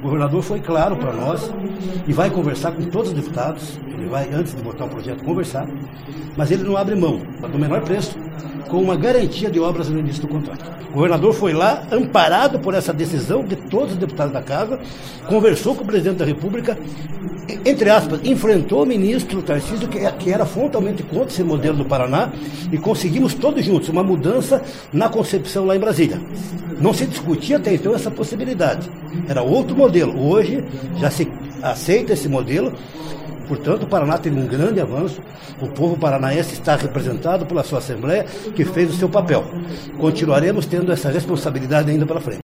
O governador foi claro para nós e vai conversar com todos os deputados, ele vai, antes de botar o projeto, conversar, mas ele não abre mão do menor preço, com uma garantia de obras no início do contrato. O governador foi lá, amparado por essa decisão de todos os deputados da casa, conversou com o presidente da República, entre aspas, enfrentou o ministro Tarcísio, que era frontalmente contra esse modelo do Paraná, e conseguimos todos juntos uma mudança na concepção lá em Brasília. Não se discutia até então essa possibilidade. Era outro modelo. Hoje já se aceita esse modelo. Portanto, o Paraná teve um grande avanço. O povo paranaense está representado pela sua Assembleia, que fez o seu papel. Continuaremos tendo essa responsabilidade ainda pela frente.